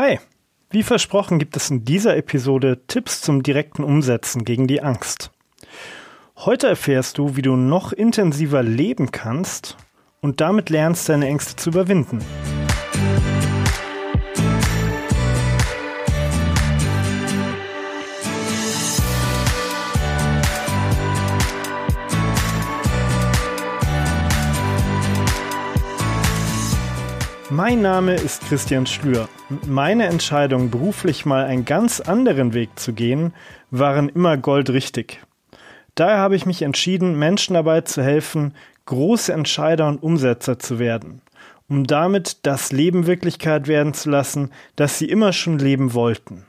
Hi! Wie versprochen gibt es in dieser Episode Tipps zum direkten Umsetzen gegen die Angst. Heute erfährst du, wie du noch intensiver leben kannst und damit lernst, deine Ängste zu überwinden. Mein Name ist Christian Schlür. Meine Entscheidung, beruflich mal einen ganz anderen Weg zu gehen, waren immer goldrichtig. Daher habe ich mich entschieden, Menschen dabei zu helfen, große Entscheider und Umsetzer zu werden, um damit das Leben Wirklichkeit werden zu lassen, das sie immer schon leben wollten.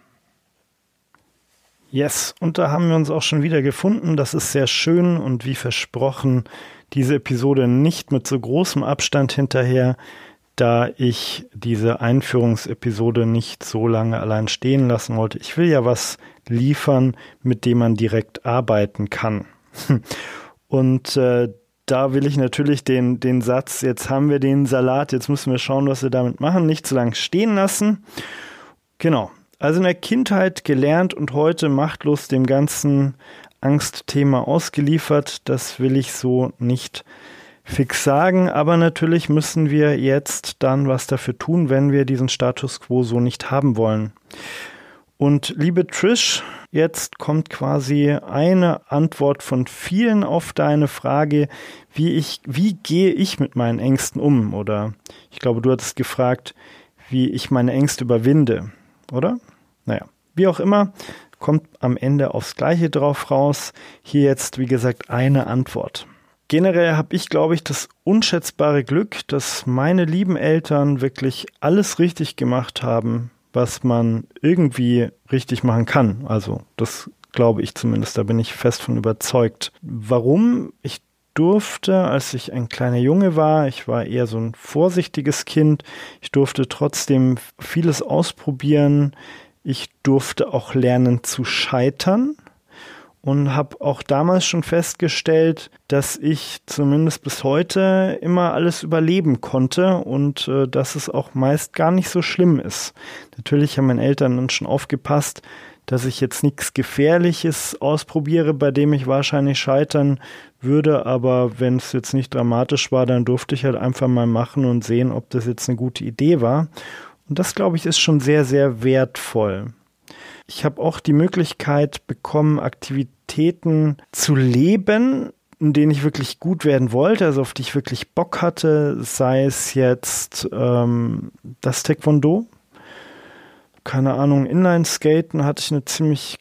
Yes, und da haben wir uns auch schon wieder gefunden. Das ist sehr schön und wie versprochen, diese Episode nicht mit so großem Abstand hinterher da ich diese Einführungsepisode nicht so lange allein stehen lassen wollte. Ich will ja was liefern, mit dem man direkt arbeiten kann. Und äh, da will ich natürlich den, den Satz, jetzt haben wir den Salat, jetzt müssen wir schauen, was wir damit machen, nicht zu lange stehen lassen. Genau. Also in der Kindheit gelernt und heute machtlos dem ganzen Angstthema ausgeliefert. Das will ich so nicht fix sagen, aber natürlich müssen wir jetzt dann was dafür tun, wenn wir diesen Status quo so nicht haben wollen. Und liebe Trish, jetzt kommt quasi eine Antwort von vielen auf deine Frage, wie ich, wie gehe ich mit meinen Ängsten um? Oder ich glaube, du hattest gefragt, wie ich meine Ängste überwinde, oder? Naja, wie auch immer, kommt am Ende aufs Gleiche drauf raus. Hier jetzt, wie gesagt, eine Antwort. Generell habe ich, glaube ich, das unschätzbare Glück, dass meine lieben Eltern wirklich alles richtig gemacht haben, was man irgendwie richtig machen kann. Also das glaube ich zumindest, da bin ich fest von überzeugt. Warum? Ich durfte, als ich ein kleiner Junge war, ich war eher so ein vorsichtiges Kind, ich durfte trotzdem vieles ausprobieren. Ich durfte auch lernen zu scheitern und habe auch damals schon festgestellt, dass ich zumindest bis heute immer alles überleben konnte und äh, dass es auch meist gar nicht so schlimm ist. Natürlich haben meine Eltern dann schon aufgepasst, dass ich jetzt nichts Gefährliches ausprobiere, bei dem ich wahrscheinlich scheitern würde, aber wenn es jetzt nicht dramatisch war, dann durfte ich halt einfach mal machen und sehen, ob das jetzt eine gute Idee war. Und das, glaube ich, ist schon sehr, sehr wertvoll. Ich habe auch die Möglichkeit bekommen, Aktivitäten zu leben, in denen ich wirklich gut werden wollte, also auf die ich wirklich Bock hatte, sei es jetzt ähm, das Taekwondo, keine Ahnung, Inline-Skaten hatte ich eine ziemlich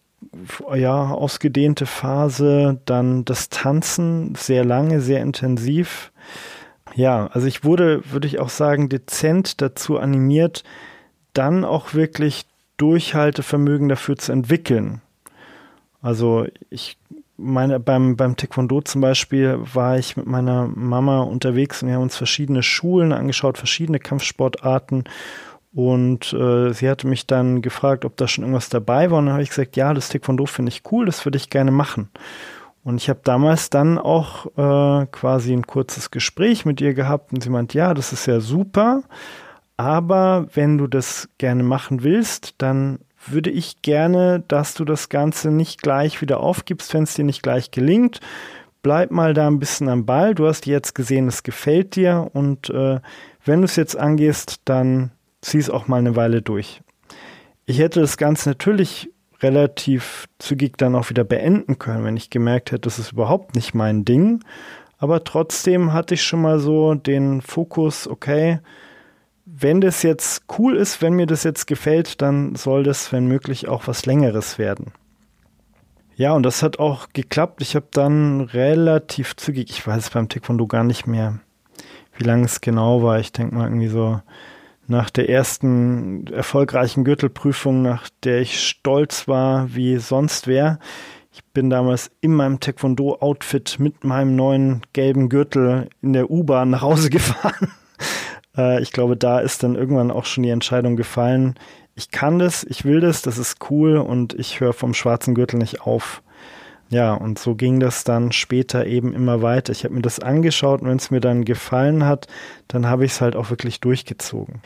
ja, ausgedehnte Phase, dann das Tanzen sehr lange, sehr intensiv. Ja, also ich wurde, würde ich auch sagen, dezent dazu animiert, dann auch wirklich Durchhaltevermögen dafür zu entwickeln. Also ich meine, beim, beim Taekwondo zum Beispiel war ich mit meiner Mama unterwegs und wir haben uns verschiedene Schulen angeschaut, verschiedene Kampfsportarten. Und äh, sie hatte mich dann gefragt, ob da schon irgendwas dabei war. Und dann habe ich gesagt, ja, das Taekwondo finde ich cool, das würde ich gerne machen. Und ich habe damals dann auch äh, quasi ein kurzes Gespräch mit ihr gehabt und sie meint, ja, das ist ja super, aber wenn du das gerne machen willst, dann würde ich gerne, dass du das Ganze nicht gleich wieder aufgibst, wenn es dir nicht gleich gelingt. Bleib mal da ein bisschen am Ball. Du hast jetzt gesehen, es gefällt dir und äh, wenn du es jetzt angehst, dann zieh es auch mal eine Weile durch. Ich hätte das Ganze natürlich relativ zügig dann auch wieder beenden können, wenn ich gemerkt hätte, das ist überhaupt nicht mein Ding. Aber trotzdem hatte ich schon mal so den Fokus, okay, wenn das jetzt cool ist, wenn mir das jetzt gefällt, dann soll das, wenn möglich, auch was Längeres werden. Ja, und das hat auch geklappt. Ich habe dann relativ zügig, ich weiß beim Taekwondo gar nicht mehr, wie lange es genau war. Ich denke mal irgendwie so nach der ersten erfolgreichen Gürtelprüfung, nach der ich stolz war wie sonst wer. Ich bin damals in meinem Taekwondo-Outfit mit meinem neuen gelben Gürtel in der U-Bahn nach Hause gefahren. Äh, ich glaube, da ist dann irgendwann auch schon die Entscheidung gefallen, ich kann das, ich will das, das ist cool und ich höre vom schwarzen Gürtel nicht auf. Ja, und so ging das dann später eben immer weiter. Ich habe mir das angeschaut und wenn es mir dann gefallen hat, dann habe ich es halt auch wirklich durchgezogen.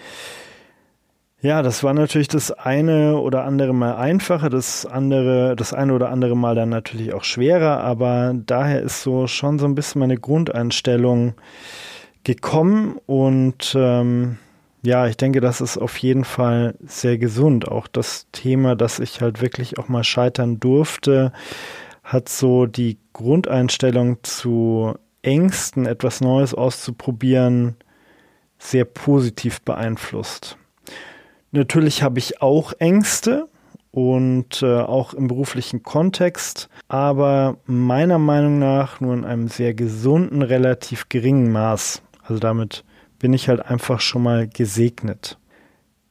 Ja, das war natürlich das eine oder andere Mal einfacher, das andere, das eine oder andere Mal dann natürlich auch schwerer, aber daher ist so schon so ein bisschen meine Grundeinstellung gekommen und ähm, ja, ich denke, das ist auf jeden Fall sehr gesund. Auch das Thema, dass ich halt wirklich auch mal scheitern durfte, hat so die Grundeinstellung zu Ängsten, etwas Neues auszuprobieren, sehr positiv beeinflusst. Natürlich habe ich auch Ängste und äh, auch im beruflichen Kontext, aber meiner Meinung nach nur in einem sehr gesunden, relativ geringen Maß. Also damit bin ich halt einfach schon mal gesegnet.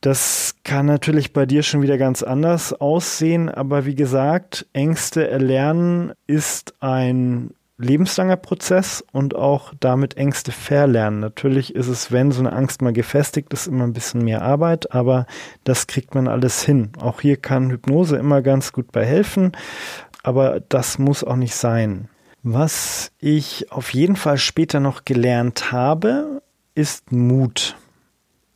Das kann natürlich bei dir schon wieder ganz anders aussehen, aber wie gesagt, Ängste erlernen ist ein lebenslanger Prozess und auch damit Ängste verlernen. Natürlich ist es, wenn so eine Angst mal gefestigt ist, immer ein bisschen mehr Arbeit, aber das kriegt man alles hin. Auch hier kann Hypnose immer ganz gut bei helfen, aber das muss auch nicht sein. Was ich auf jeden Fall später noch gelernt habe, ist Mut.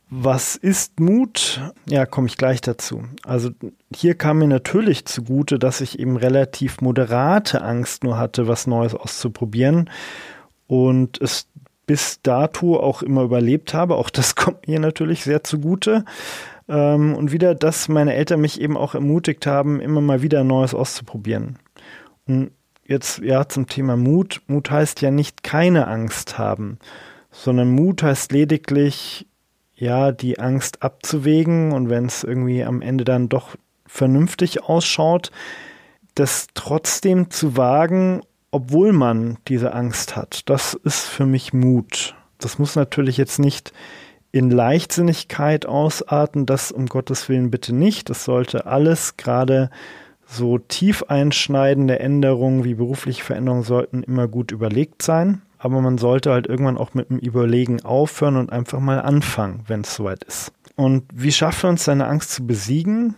Was ist Mut? Ja, komme ich gleich dazu. Also hier kam mir natürlich zugute, dass ich eben relativ moderate Angst nur hatte, was Neues auszuprobieren und es bis dato auch immer überlebt habe. Auch das kommt mir natürlich sehr zugute. Ähm, und wieder, dass meine Eltern mich eben auch ermutigt haben, immer mal wieder Neues auszuprobieren. Und jetzt ja zum Thema Mut. Mut heißt ja nicht keine Angst haben, sondern Mut heißt lediglich, ja, die Angst abzuwägen und wenn es irgendwie am Ende dann doch vernünftig ausschaut, das trotzdem zu wagen, obwohl man diese Angst hat. Das ist für mich Mut. Das muss natürlich jetzt nicht in Leichtsinnigkeit ausarten, das um Gottes Willen bitte nicht. Das sollte alles gerade so tief einschneidende Änderungen wie berufliche Veränderungen sollten immer gut überlegt sein aber man sollte halt irgendwann auch mit dem Überlegen aufhören und einfach mal anfangen, wenn es soweit ist. Und wie schaffen wir uns seine Angst zu besiegen?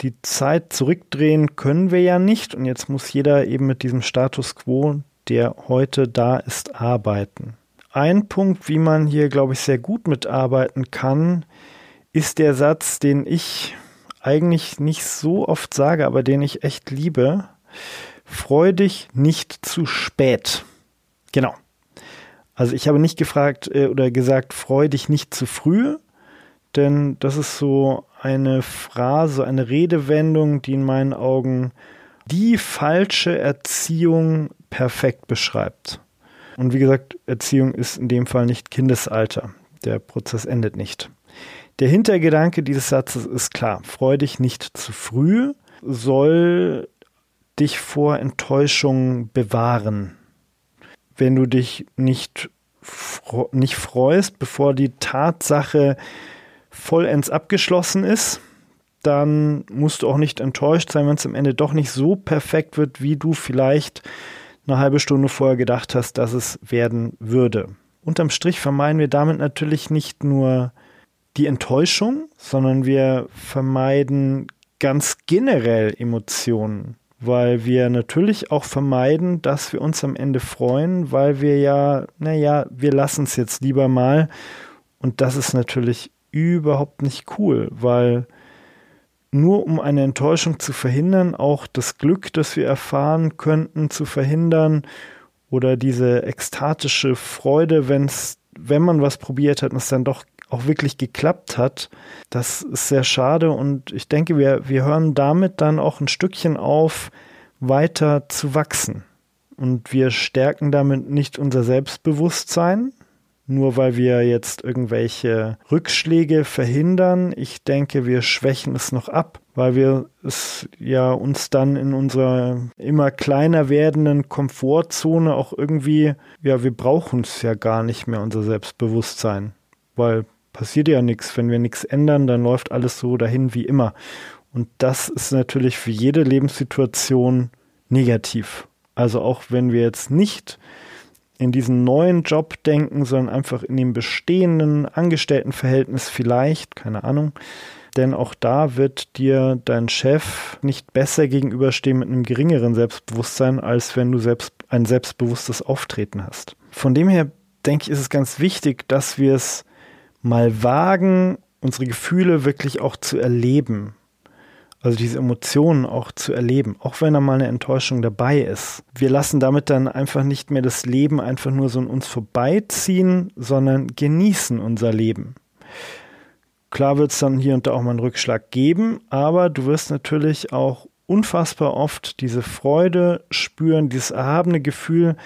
Die Zeit zurückdrehen können wir ja nicht und jetzt muss jeder eben mit diesem Status quo, der heute da ist, arbeiten. Ein Punkt, wie man hier, glaube ich, sehr gut mitarbeiten kann, ist der Satz, den ich eigentlich nicht so oft sage, aber den ich echt liebe. Freu dich nicht zu spät. Genau. Also ich habe nicht gefragt äh, oder gesagt, freu dich nicht zu früh, denn das ist so eine Phrase, eine Redewendung, die in meinen Augen die falsche Erziehung perfekt beschreibt. Und wie gesagt, Erziehung ist in dem Fall nicht Kindesalter. Der Prozess endet nicht. Der Hintergedanke dieses Satzes ist klar. Freu dich nicht zu früh, soll dich vor Enttäuschung bewahren wenn du dich nicht, nicht freust, bevor die Tatsache vollends abgeschlossen ist, dann musst du auch nicht enttäuscht sein, wenn es am Ende doch nicht so perfekt wird, wie du vielleicht eine halbe Stunde vorher gedacht hast, dass es werden würde. Unterm Strich vermeiden wir damit natürlich nicht nur die Enttäuschung, sondern wir vermeiden ganz generell Emotionen weil wir natürlich auch vermeiden, dass wir uns am Ende freuen, weil wir ja, naja, wir lassen es jetzt lieber mal. Und das ist natürlich überhaupt nicht cool, weil nur um eine Enttäuschung zu verhindern, auch das Glück, das wir erfahren könnten, zu verhindern oder diese ekstatische Freude, wenn's, wenn man was probiert hat und es dann doch auch wirklich geklappt hat, das ist sehr schade und ich denke, wir, wir hören damit dann auch ein Stückchen auf, weiter zu wachsen. Und wir stärken damit nicht unser Selbstbewusstsein, nur weil wir jetzt irgendwelche Rückschläge verhindern. Ich denke, wir schwächen es noch ab, weil wir es ja uns dann in unserer immer kleiner werdenden Komfortzone auch irgendwie, ja, wir brauchen es ja gar nicht mehr, unser Selbstbewusstsein, weil passiert ja nichts. Wenn wir nichts ändern, dann läuft alles so dahin wie immer. Und das ist natürlich für jede Lebenssituation negativ. Also auch wenn wir jetzt nicht in diesen neuen Job denken, sondern einfach in dem bestehenden Angestelltenverhältnis vielleicht, keine Ahnung. Denn auch da wird dir dein Chef nicht besser gegenüberstehen mit einem geringeren Selbstbewusstsein, als wenn du selbst ein selbstbewusstes Auftreten hast. Von dem her denke ich, ist es ganz wichtig, dass wir es mal wagen, unsere Gefühle wirklich auch zu erleben. Also diese Emotionen auch zu erleben, auch wenn da mal eine Enttäuschung dabei ist. Wir lassen damit dann einfach nicht mehr das Leben einfach nur so an uns vorbeiziehen, sondern genießen unser Leben. Klar wird es dann hier und da auch mal einen Rückschlag geben, aber du wirst natürlich auch unfassbar oft diese Freude spüren, dieses erhabene Gefühl,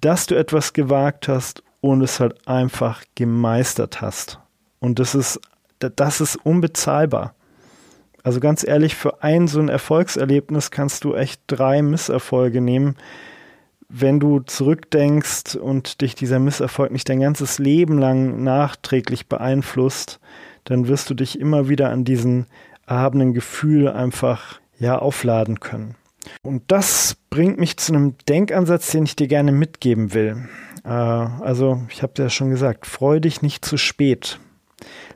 dass du etwas gewagt hast und es halt einfach gemeistert hast. Und das ist, das ist unbezahlbar. Also ganz ehrlich, für ein so ein Erfolgserlebnis kannst du echt drei Misserfolge nehmen. Wenn du zurückdenkst und dich dieser Misserfolg nicht dein ganzes Leben lang nachträglich beeinflusst, dann wirst du dich immer wieder an diesen erhabenen Gefühl einfach ja aufladen können. Und das bringt mich zu einem Denkansatz, den ich dir gerne mitgeben will. Äh, also, ich habe ja schon gesagt, freu dich nicht zu spät.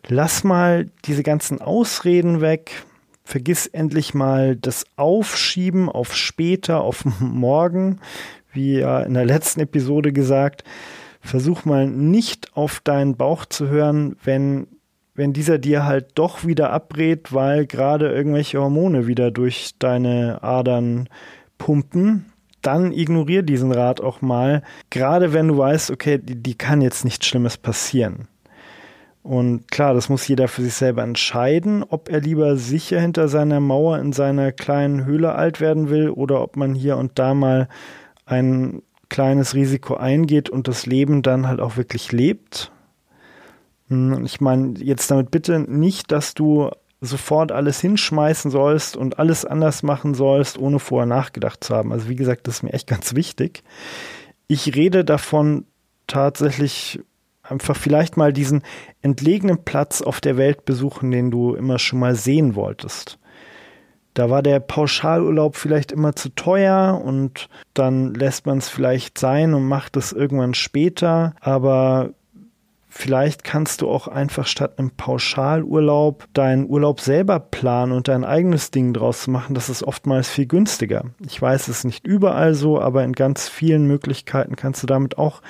Lass mal diese ganzen Ausreden weg, vergiss endlich mal das Aufschieben auf später, auf morgen, wie ja in der letzten Episode gesagt. Versuch mal nicht auf deinen Bauch zu hören, wenn, wenn dieser dir halt doch wieder abrät, weil gerade irgendwelche Hormone wieder durch deine Adern pumpen. Dann ignoriere diesen Rat auch mal, gerade wenn du weißt, okay, die, die kann jetzt nichts Schlimmes passieren. Und klar, das muss jeder für sich selber entscheiden, ob er lieber sicher hinter seiner Mauer in seiner kleinen Höhle alt werden will oder ob man hier und da mal ein kleines Risiko eingeht und das Leben dann halt auch wirklich lebt. Hm, ich meine jetzt damit bitte nicht, dass du sofort alles hinschmeißen sollst und alles anders machen sollst, ohne vorher nachgedacht zu haben. Also wie gesagt, das ist mir echt ganz wichtig. Ich rede davon tatsächlich einfach vielleicht mal diesen entlegenen Platz auf der Welt besuchen, den du immer schon mal sehen wolltest. Da war der Pauschalurlaub vielleicht immer zu teuer und dann lässt man es vielleicht sein und macht es irgendwann später. Aber vielleicht kannst du auch einfach statt einem Pauschalurlaub deinen Urlaub selber planen und dein eigenes Ding draus machen. Das ist oftmals viel günstiger. Ich weiß es ist nicht überall so, aber in ganz vielen Möglichkeiten kannst du damit auch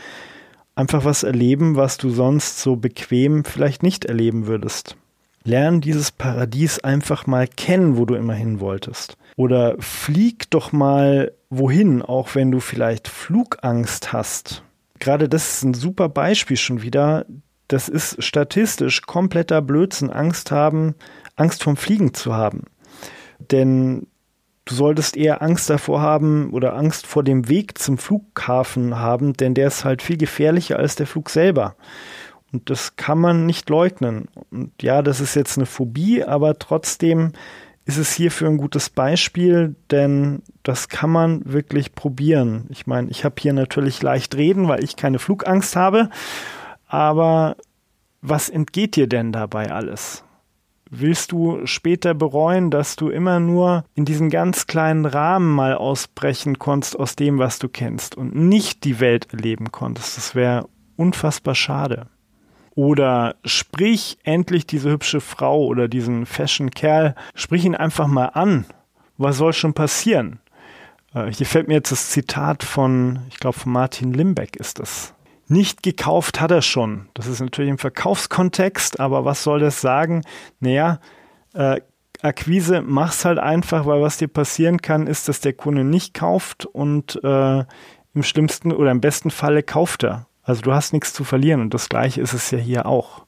einfach was erleben, was du sonst so bequem vielleicht nicht erleben würdest. Lern dieses Paradies einfach mal kennen, wo du immer hin wolltest. Oder flieg doch mal wohin, auch wenn du vielleicht Flugangst hast. Gerade das ist ein super Beispiel schon wieder. Das ist statistisch kompletter Blödsinn, Angst haben, Angst vom Fliegen zu haben. Denn Du solltest eher Angst davor haben oder Angst vor dem Weg zum Flughafen haben, denn der ist halt viel gefährlicher als der Flug selber. Und das kann man nicht leugnen. Und ja, das ist jetzt eine Phobie, aber trotzdem ist es hierfür ein gutes Beispiel, denn das kann man wirklich probieren. Ich meine, ich habe hier natürlich leicht reden, weil ich keine Flugangst habe, aber was entgeht dir denn dabei alles? willst du später bereuen, dass du immer nur in diesen ganz kleinen Rahmen mal ausbrechen konntest aus dem, was du kennst und nicht die Welt erleben konntest. Das wäre unfassbar schade. Oder sprich endlich diese hübsche Frau oder diesen Fashion Kerl, sprich ihn einfach mal an. Was soll schon passieren? Äh, hier fällt mir jetzt das Zitat von, ich glaube, von Martin Limbeck ist das. Nicht gekauft hat er schon. Das ist natürlich im Verkaufskontext, aber was soll das sagen? Naja, äh, Akquise, mach's halt einfach, weil was dir passieren kann, ist, dass der Kunde nicht kauft und äh, im schlimmsten oder im besten Falle kauft er. Also du hast nichts zu verlieren und das gleiche ist es ja hier auch.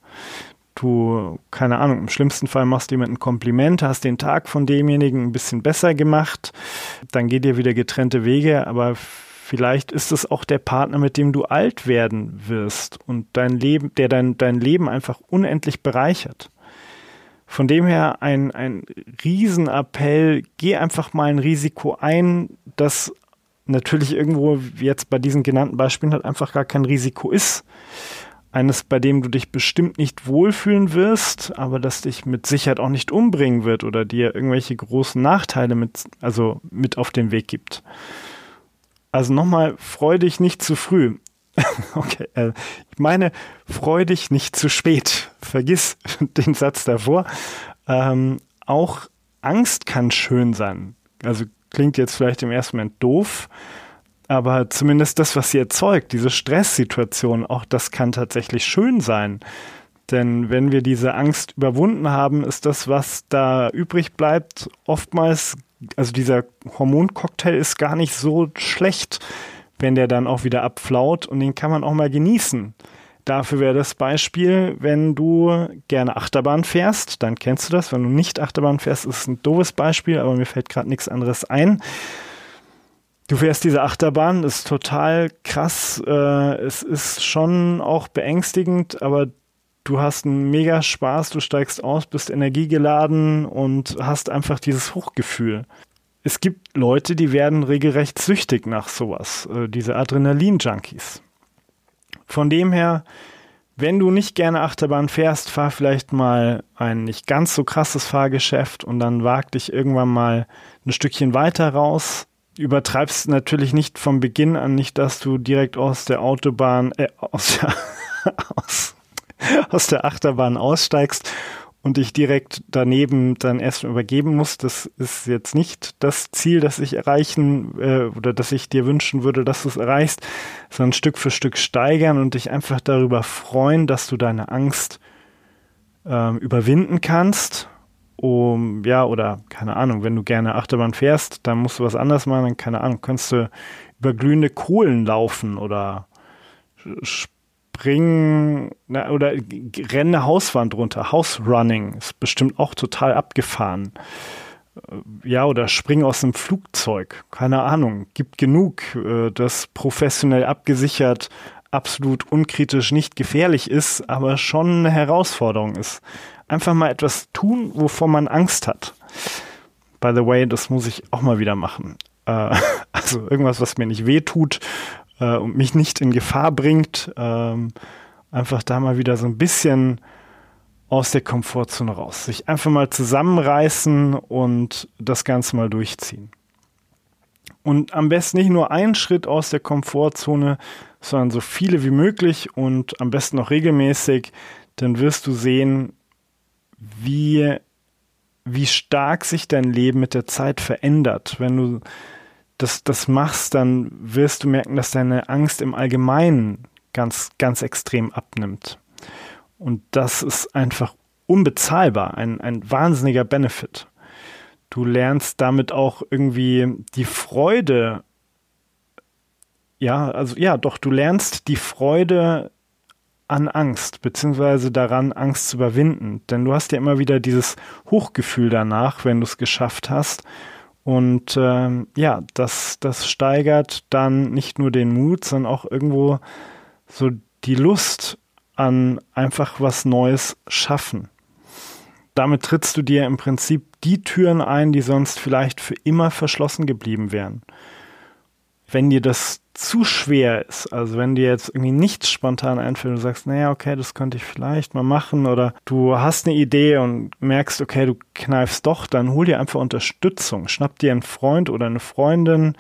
Du, keine Ahnung, im schlimmsten Fall machst du jemandem ein Kompliment, hast den Tag von demjenigen ein bisschen besser gemacht, dann geht ihr wieder getrennte Wege, aber Vielleicht ist es auch der Partner, mit dem du alt werden wirst und dein Leben, der dein, dein Leben einfach unendlich bereichert. Von dem her ein, ein Riesenappell, geh einfach mal ein Risiko ein, das natürlich irgendwo jetzt bei diesen genannten Beispielen halt einfach gar kein Risiko ist. Eines, bei dem du dich bestimmt nicht wohlfühlen wirst, aber das dich mit Sicherheit auch nicht umbringen wird oder dir irgendwelche großen Nachteile mit, also mit auf den Weg gibt. Also nochmal, freu dich nicht zu früh. okay, äh, ich meine, freu dich nicht zu spät. Vergiss den Satz davor. Ähm, auch Angst kann schön sein. Also klingt jetzt vielleicht im ersten Moment doof, aber zumindest das, was sie erzeugt, diese Stresssituation, auch das kann tatsächlich schön sein. Denn wenn wir diese Angst überwunden haben, ist das, was da übrig bleibt, oftmals, also dieser Hormoncocktail ist gar nicht so schlecht, wenn der dann auch wieder abflaut und den kann man auch mal genießen. Dafür wäre das Beispiel, wenn du gerne Achterbahn fährst, dann kennst du das. Wenn du nicht Achterbahn fährst, ist ein doofes Beispiel, aber mir fällt gerade nichts anderes ein. Du fährst diese Achterbahn, ist total krass. Äh, es ist schon auch beängstigend, aber du hast einen mega Spaß, du steigst aus, bist energiegeladen und hast einfach dieses Hochgefühl. Es gibt Leute, die werden regelrecht süchtig nach sowas, äh, diese Adrenalin-Junkies. Von dem her, wenn du nicht gerne Achterbahn fährst, fahr vielleicht mal ein nicht ganz so krasses Fahrgeschäft und dann wag dich irgendwann mal ein Stückchen weiter raus. Übertreibst natürlich nicht vom Beginn an, nicht, dass du direkt aus der Autobahn, äh, aus der, aus, aus der Achterbahn aussteigst und ich direkt daneben dann erst übergeben muss. Das ist jetzt nicht das Ziel, das ich erreichen äh, oder das ich dir wünschen würde, dass du es erreichst, sondern Stück für Stück steigern und dich einfach darüber freuen, dass du deine Angst ähm, überwinden kannst. Um, ja, oder keine Ahnung, wenn du gerne Achterbahn fährst, dann musst du was anderes machen, dann keine Ahnung, kannst du über glühende Kohlen laufen oder springen na, oder rennen eine Hauswand runter. House Running ist bestimmt auch total abgefahren. Äh, ja, oder springen aus einem Flugzeug. Keine Ahnung. Gibt genug, äh, das professionell abgesichert, absolut unkritisch nicht gefährlich ist, aber schon eine Herausforderung ist. Einfach mal etwas tun, wovor man Angst hat. By the way, das muss ich auch mal wieder machen. Äh, also irgendwas, was mir nicht weh tut, äh, und mich nicht in Gefahr bringt, ähm, einfach da mal wieder so ein bisschen aus der Komfortzone raus. Sich einfach mal zusammenreißen und das Ganze mal durchziehen. Und am besten nicht nur einen Schritt aus der Komfortzone, sondern so viele wie möglich und am besten noch regelmäßig, dann wirst du sehen, wie, wie stark sich dein Leben mit der Zeit verändert, wenn du das, das machst, dann wirst du merken, dass deine Angst im Allgemeinen ganz, ganz extrem abnimmt. Und das ist einfach unbezahlbar, ein, ein wahnsinniger Benefit. Du lernst damit auch irgendwie die Freude, ja, also ja, doch, du lernst die Freude an Angst, beziehungsweise daran, Angst zu überwinden. Denn du hast ja immer wieder dieses Hochgefühl danach, wenn du es geschafft hast. Und ähm, ja, das, das steigert dann nicht nur den Mut, sondern auch irgendwo so die Lust an einfach was Neues schaffen. Damit trittst du dir im Prinzip die Türen ein, die sonst vielleicht für immer verschlossen geblieben wären. Wenn dir das zu schwer ist, also wenn dir jetzt irgendwie nichts spontan einfällt und du sagst, naja, okay, das könnte ich vielleicht mal machen oder du hast eine Idee und merkst, okay, du kneifst doch, dann hol dir einfach Unterstützung. Schnapp dir einen Freund oder eine Freundin,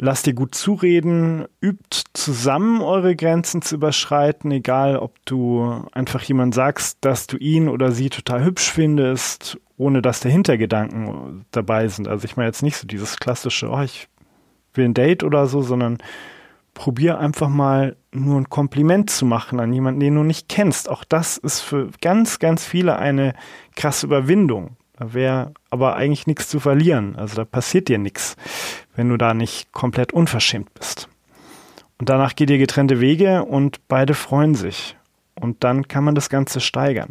lass dir gut zureden, übt zusammen eure Grenzen zu überschreiten, egal ob du einfach jemand sagst, dass du ihn oder sie total hübsch findest, ohne dass der Hintergedanken dabei sind. Also ich meine jetzt nicht so dieses klassische, oh, ich will ein Date oder so, sondern probier einfach mal nur ein Kompliment zu machen an jemanden, den du nicht kennst. Auch das ist für ganz, ganz viele eine krasse Überwindung. Da wäre aber eigentlich nichts zu verlieren. Also da passiert dir nichts, wenn du da nicht komplett unverschämt bist. Und danach geht ihr getrennte Wege und beide freuen sich. Und dann kann man das Ganze steigern.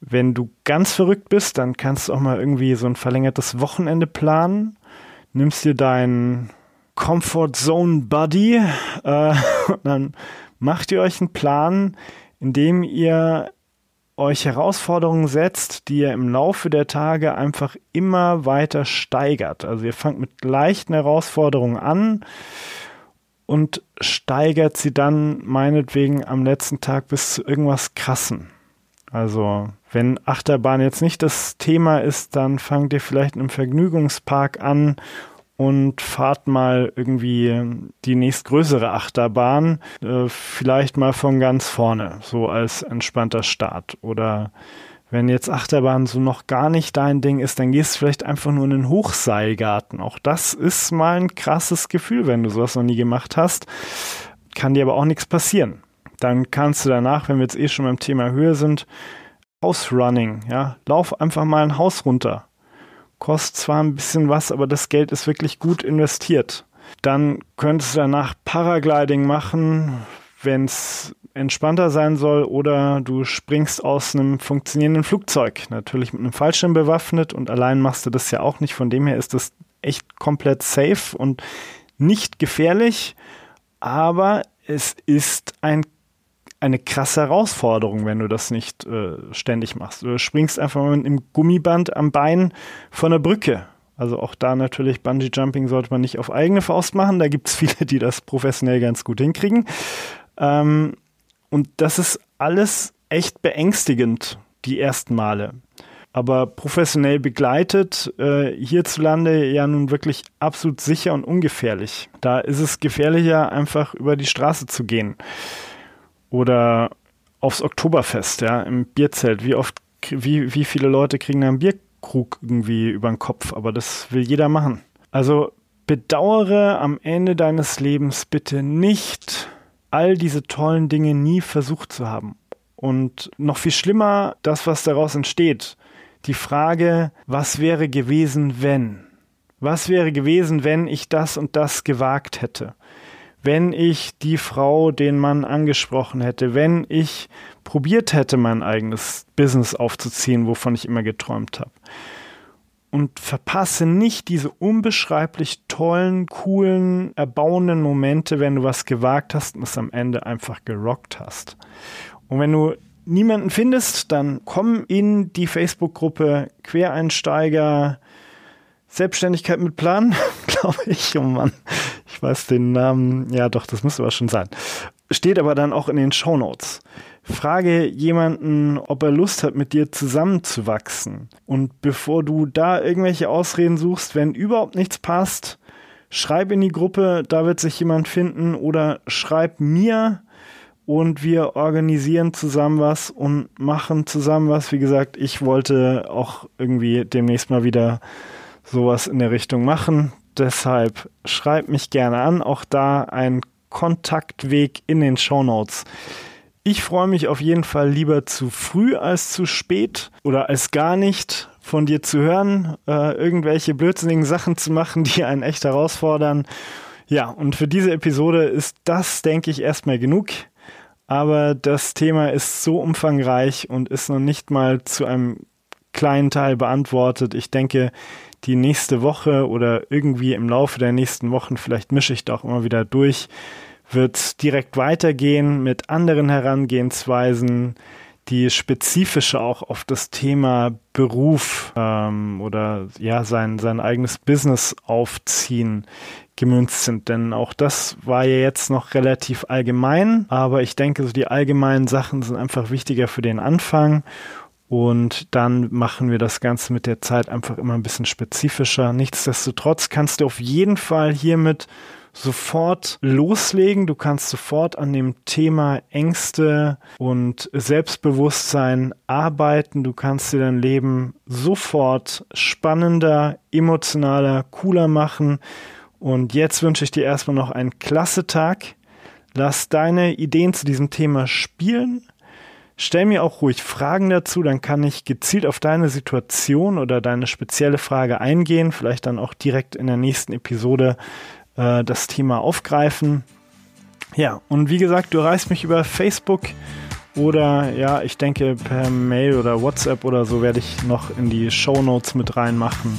Wenn du ganz verrückt bist, dann kannst du auch mal irgendwie so ein verlängertes Wochenende planen. Nimmst dir deinen Comfort Zone Buddy. Äh, dann macht ihr euch einen Plan, in dem ihr euch Herausforderungen setzt, die ihr im Laufe der Tage einfach immer weiter steigert. Also ihr fangt mit leichten Herausforderungen an und steigert sie dann meinetwegen am letzten Tag bis zu irgendwas Krassen. Also wenn Achterbahn jetzt nicht das Thema ist, dann fangt ihr vielleicht einem Vergnügungspark an und fahrt mal irgendwie die nächstgrößere Achterbahn, äh, vielleicht mal von ganz vorne, so als entspannter Start. Oder wenn jetzt Achterbahn so noch gar nicht dein Ding ist, dann gehst du vielleicht einfach nur in den Hochseilgarten. Auch das ist mal ein krasses Gefühl, wenn du sowas noch nie gemacht hast. Kann dir aber auch nichts passieren. dann kannst du danach, wenn wir jetzt eh schon beim Thema Höhe sind, House-Running, ja, lauf einfach mal ein Haus runter. Kostet zwar ein bisschen was, aber das Geld ist wirklich gut investiert. Dann könntest du danach Paragliding machen, wenn es entspannter sein soll, oder du springst aus einem funktionierenden Flugzeug, natürlich mit einem Fallschirm bewaffnet und allein machst du das ja auch nicht. Von dem her ist das echt komplett safe und nicht gefährlich, aber es ist ein, eine krasse Herausforderung, wenn du das nicht äh, ständig machst. Du springst einfach mal mit einem Gummiband am Bein von der Brücke. Also auch da natürlich Bungee Jumping sollte man nicht auf eigene Faust machen. Da gibt es viele, die das professionell ganz gut hinkriegen. Ähm, und das ist alles echt beängstigend, die ersten Male aber professionell begleitet, äh, hierzulande ja nun wirklich absolut sicher und ungefährlich. Da ist es gefährlicher, einfach über die Straße zu gehen. Oder aufs Oktoberfest, ja, im Bierzelt. Wie oft, wie, wie viele Leute kriegen da einen Bierkrug irgendwie über den Kopf? Aber das will jeder machen. Also bedauere am Ende deines Lebens bitte nicht all diese tollen Dinge nie versucht zu haben. Und noch viel schlimmer, das, was daraus entsteht die Frage, was wäre gewesen, wenn? Was wäre gewesen, wenn ich das und das gewagt hätte? Wenn ich die Frau, den Mann angesprochen hätte, wenn ich probiert hätte, mein eigenes Business aufzuziehen, wovon ich immer geträumt habe. Und verpasse nicht diese unbeschreiblich tollen, coolen, erbauenden Momente, wenn du was gewagt hast und es am Ende einfach gerockt hast. Und wenn du niemanden findest, dann komm in die Facebook-Gruppe Quereinsteiger Selbstständigkeit mit Plan, glaube ich. Oh Mann, ich weiß den Namen. Ja, doch, das müsste aber schon sein. Steht aber dann auch in den Show Notes. Frage jemanden, ob er Lust hat, mit dir zusammenzuwachsen. Und bevor du da irgendwelche Ausreden suchst, wenn überhaupt nichts passt, schreib in die Gruppe, da wird sich jemand finden oder schreib mir und wir organisieren zusammen was und machen zusammen was. Wie gesagt, ich wollte auch irgendwie demnächst mal wieder sowas in der Richtung machen. Deshalb schreibt mich gerne an. Auch da ein Kontaktweg in den Show Notes. Ich freue mich auf jeden Fall lieber zu früh als zu spät oder als gar nicht von dir zu hören, äh, irgendwelche blödsinnigen Sachen zu machen, die einen echt herausfordern. Ja, und für diese Episode ist das, denke ich, erstmal genug aber das Thema ist so umfangreich und ist noch nicht mal zu einem kleinen Teil beantwortet. Ich denke, die nächste Woche oder irgendwie im Laufe der nächsten Wochen, vielleicht mische ich da auch immer wieder durch, wird direkt weitergehen mit anderen Herangehensweisen, die spezifischer auch auf das Thema Beruf ähm, oder ja sein sein eigenes Business aufziehen gemünzt sind. Denn auch das war ja jetzt noch relativ allgemein, aber ich denke, so die allgemeinen Sachen sind einfach wichtiger für den Anfang. Und dann machen wir das Ganze mit der Zeit einfach immer ein bisschen spezifischer. Nichtsdestotrotz kannst du auf jeden Fall hiermit sofort loslegen. Du kannst sofort an dem Thema Ängste und Selbstbewusstsein arbeiten. Du kannst dir dein Leben sofort spannender, emotionaler, cooler machen. Und jetzt wünsche ich dir erstmal noch einen klasse Tag. Lass deine Ideen zu diesem Thema spielen. Stell mir auch ruhig Fragen dazu, dann kann ich gezielt auf deine Situation oder deine spezielle Frage eingehen, vielleicht dann auch direkt in der nächsten Episode äh, das Thema aufgreifen. Ja, und wie gesagt, du erreichst mich über Facebook oder ja, ich denke per Mail oder WhatsApp oder so werde ich noch in die Show Notes mit reinmachen.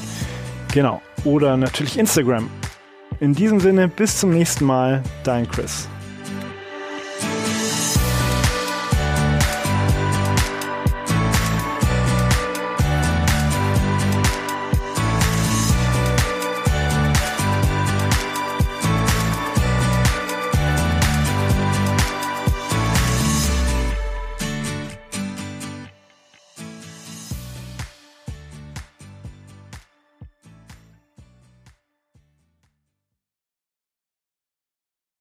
Genau. Oder natürlich Instagram in diesem Sinne, bis zum nächsten Mal, dein Chris.